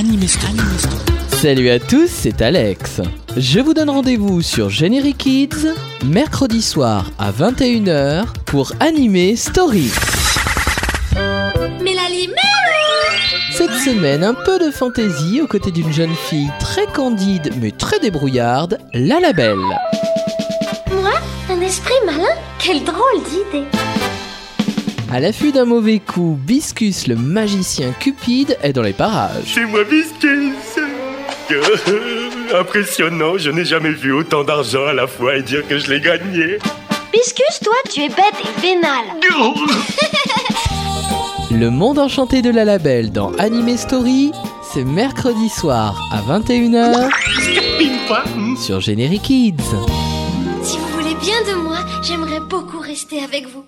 Anime Story. Salut à tous, c'est Alex. Je vous donne rendez-vous sur Generic Kids, mercredi soir à 21h pour Anime Story. Limite Cette semaine, un peu de fantaisie aux côtés d'une jeune fille très candide mais très débrouillarde, la Labelle. Moi Un esprit malin? Quelle drôle d'idée À l'affût d'un mauvais coup, Biscus le magicien cupide est dans les parages. C'est moi Biscuits Impressionnant, je n'ai jamais vu autant d'argent à la fois et dire que je l'ai gagné. Biscus, toi, tu es bête et vénale Le monde enchanté de la Labelle dans Anime Story, c'est mercredi soir à 21h sur Generic Kids. Si vous voulez bien de moi, j'aimerais beaucoup rester avec vous.